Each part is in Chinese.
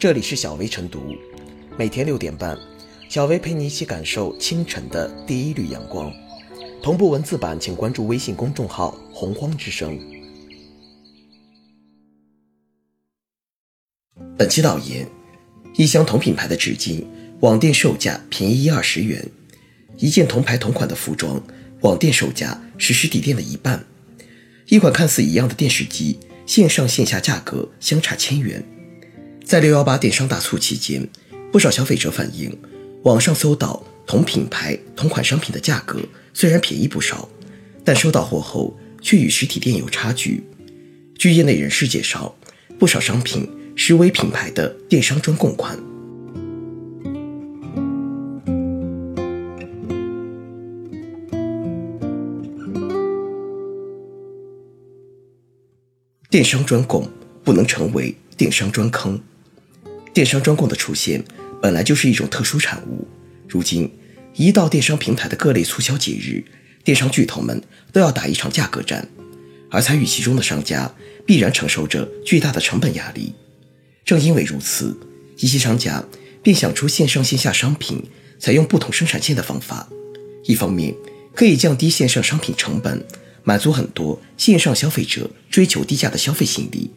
这里是小薇晨读，每天六点半，小薇陪你一起感受清晨的第一缕阳光。同步文字版，请关注微信公众号“洪荒之声”。本期导言：一箱同品牌的纸巾，网店售价便宜一二十元；一件同牌同款的服装，网店售价是实体店的一半；一款看似一样的电视机，线上线下价格相差千元。在六幺八电商大促期间，不少消费者反映，网上搜到同品牌同款商品的价格虽然便宜不少，但收到货后却与实体店有差距。据业内人士介绍，不少商品实为品牌的电商专供款。电商专供不能成为电商专坑。电商专供的出现本来就是一种特殊产物，如今一到电商平台的各类促销节日，电商巨头们都要打一场价格战，而参与其中的商家必然承受着巨大的成本压力。正因为如此，一些商家便想出线上线下商品采用不同生产线的方法，一方面可以降低线上商品成本，满足很多线上消费者追求低价的消费心理；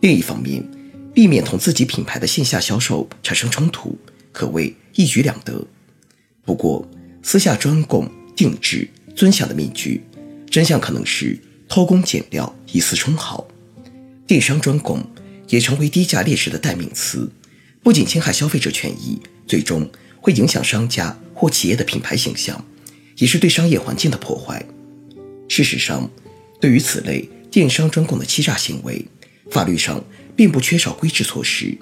另一方面，避免同自己品牌的线下销售产生冲突，可谓一举两得。不过，私下专供、定制、尊享的面具，真相可能是偷工减料、以次充好。电商专供也成为低价劣势的代名词，不仅侵害消费者权益，最终会影响商家或企业的品牌形象，也是对商业环境的破坏。事实上，对于此类电商专供的欺诈行为，法律上。并不缺少规制措施。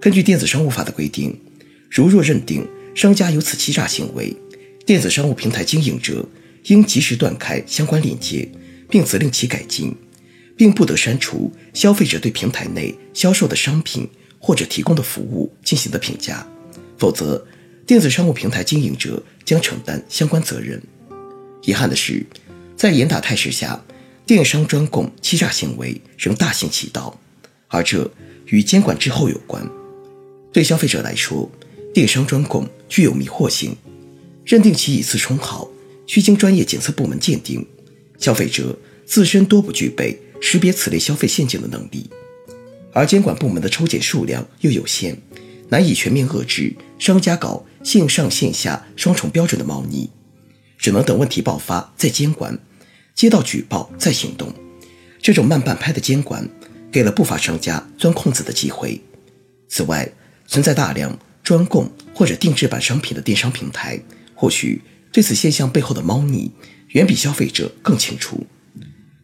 根据电子商务法的规定，如若认定商家有此欺诈行为，电子商务平台经营者应及时断开相关链接，并责令其改进，并不得删除消费者对平台内销售的商品或者提供的服务进行的评价，否则，电子商务平台经营者将承担相关责任。遗憾的是，在严打态势下，电商专供欺诈行为仍大行其道。而这与监管滞后有关。对消费者来说，电商专供具有迷惑性，认定其以次充好需经专业检测部门鉴定，消费者自身多不具备识别此类消费陷阱的能力，而监管部门的抽检数量又有限，难以全面遏制商家搞线上线下双重标准的猫腻，只能等问题爆发再监管，接到举报再行动。这种慢半拍的监管。给了不法商家钻空子的机会。此外，存在大量专供或者定制版商品的电商平台，或许对此现象背后的猫腻远比消费者更清楚。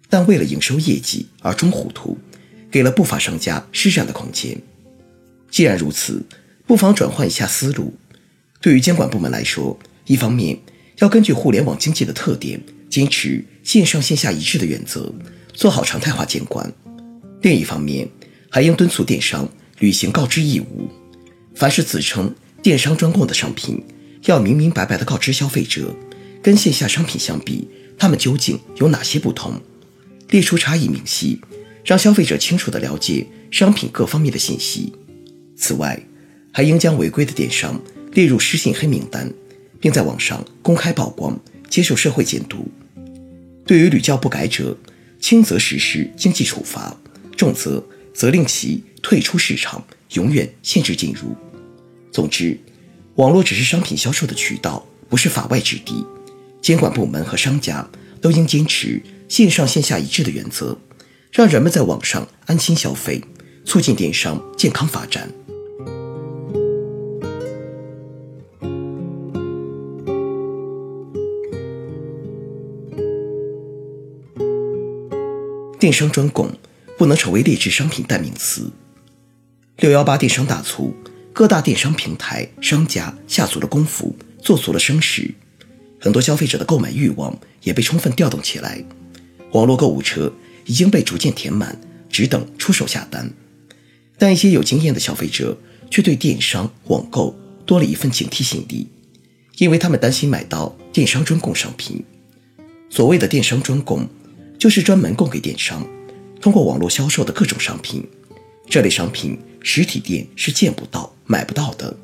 但为了营收业绩而装糊涂，给了不法商家施展的空间。既然如此，不妨转换一下思路。对于监管部门来说，一方面要根据互联网经济的特点，坚持线上线下一致的原则，做好常态化监管。另一方面，还应敦促电商履行告知义务。凡是自称电商专供的商品，要明明白白地告知消费者，跟线下商品相比，它们究竟有哪些不同，列出差异明细，让消费者清楚地了解商品各方面的信息。此外，还应将违规的电商列入失信黑名单，并在网上公开曝光，接受社会监督。对于屡教不改者，轻则实施经济处罚。重则责令其退出市场，永远限制进入。总之，网络只是商品销售的渠道，不是法外之地。监管部门和商家都应坚持线上线下一致的原则，让人们在网上安心消费，促进电商健康发展。电商专供。不能成为劣质商品代名词。六幺八电商大促，各大电商平台商家下足了功夫，做足了声势，很多消费者的购买欲望也被充分调动起来，网络购物车已经被逐渐填满，只等出手下单。但一些有经验的消费者却对电商网购多了一份警惕心理，因为他们担心买到电商专供商品。所谓的电商专供，就是专门供给电商。通过网络销售的各种商品，这类商品实体店是见不到、买不到的。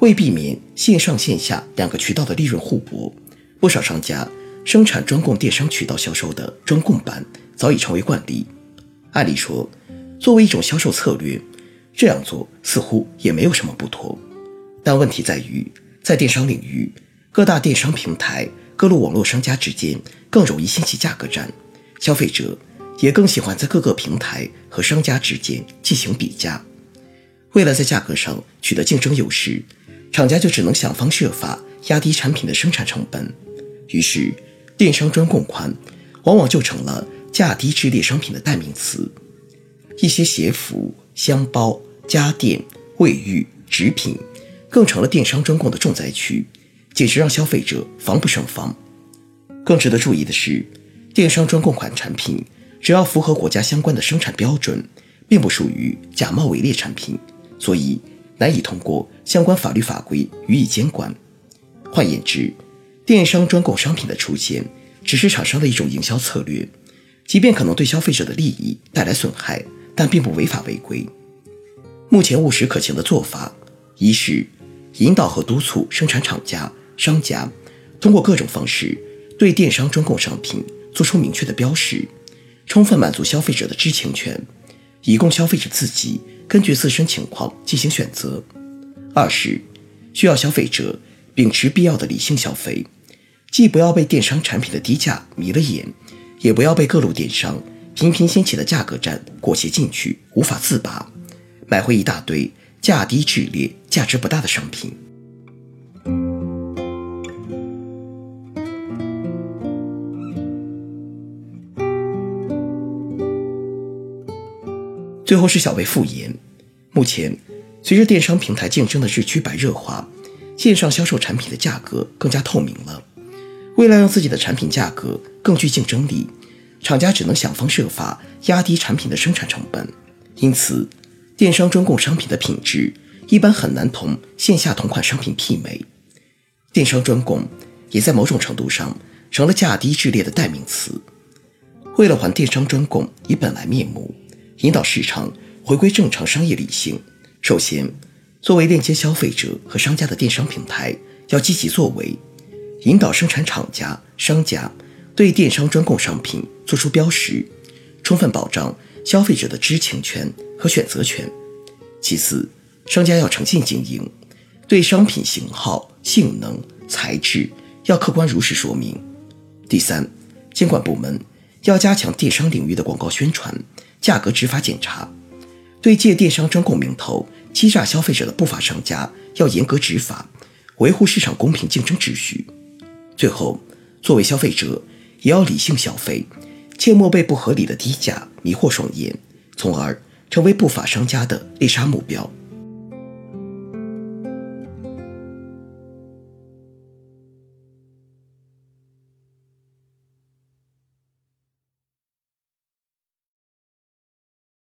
为避免线上线下两个渠道的利润互搏，不少商家生产专供电商渠道销售的专供版早已成为惯例。按理说，作为一种销售策略，这样做似乎也没有什么不妥。但问题在于，在电商领域，各大电商平台、各路网络商家之间更容易掀起价格战，消费者也更喜欢在各个平台和商家之间进行比价。为了在价格上取得竞争优势，厂家就只能想方设法压低产品的生产成本。于是，电商专供款往往就成了价低质劣商品的代名词。一些鞋服、箱包、家电、卫浴、纸品。更成了电商专供的重灾区，简直让消费者防不胜防。更值得注意的是，电商专供款产品只要符合国家相关的生产标准，并不属于假冒伪劣产品，所以难以通过相关法律法规予以监管。换言之，电商专供商品的出现只是厂商的一种营销策略，即便可能对消费者的利益带来损害，但并不违法违规。目前务实可行的做法，一是。引导和督促生产厂家、商家通过各种方式对电商专供商品做出明确的标识，充分满足消费者的知情权，以供消费者自己根据自身情况进行选择。二是需要消费者秉持必要的理性消费，既不要被电商产品的低价迷了眼，也不要被各路电商频频掀起的价格战裹挟进去，无法自拔，买回一大堆。价低质劣、价值不大的商品。最后是小薇复言：目前，随着电商平台竞争的日趋白热化，线上销售产品的价格更加透明了。为了让自己的产品价格更具竞争力，厂家只能想方设法压低产品的生产成本，因此。电商专供商品的品质一般很难同线下同款商品媲美，电商专供也在某种程度上成了价低质劣的代名词。为了还电商专供以本来面目，引导市场回归正常商业理性，首先，作为链接消费者和商家的电商平台要积极作为，引导生产厂家、商家对电商专供商品做出标识，充分保障。消费者的知情权和选择权。其次，商家要诚信经营，对商品型号、性能、材质要客观如实说明。第三，监管部门要加强电商领域的广告宣传、价格执法检查，对借电商专供名头欺诈消费者的不法商家要严格执法，维护市场公平竞争秩序。最后，作为消费者，也要理性消费。切莫被不合理的低价迷惑双眼，从而成为不法商家的猎杀目标。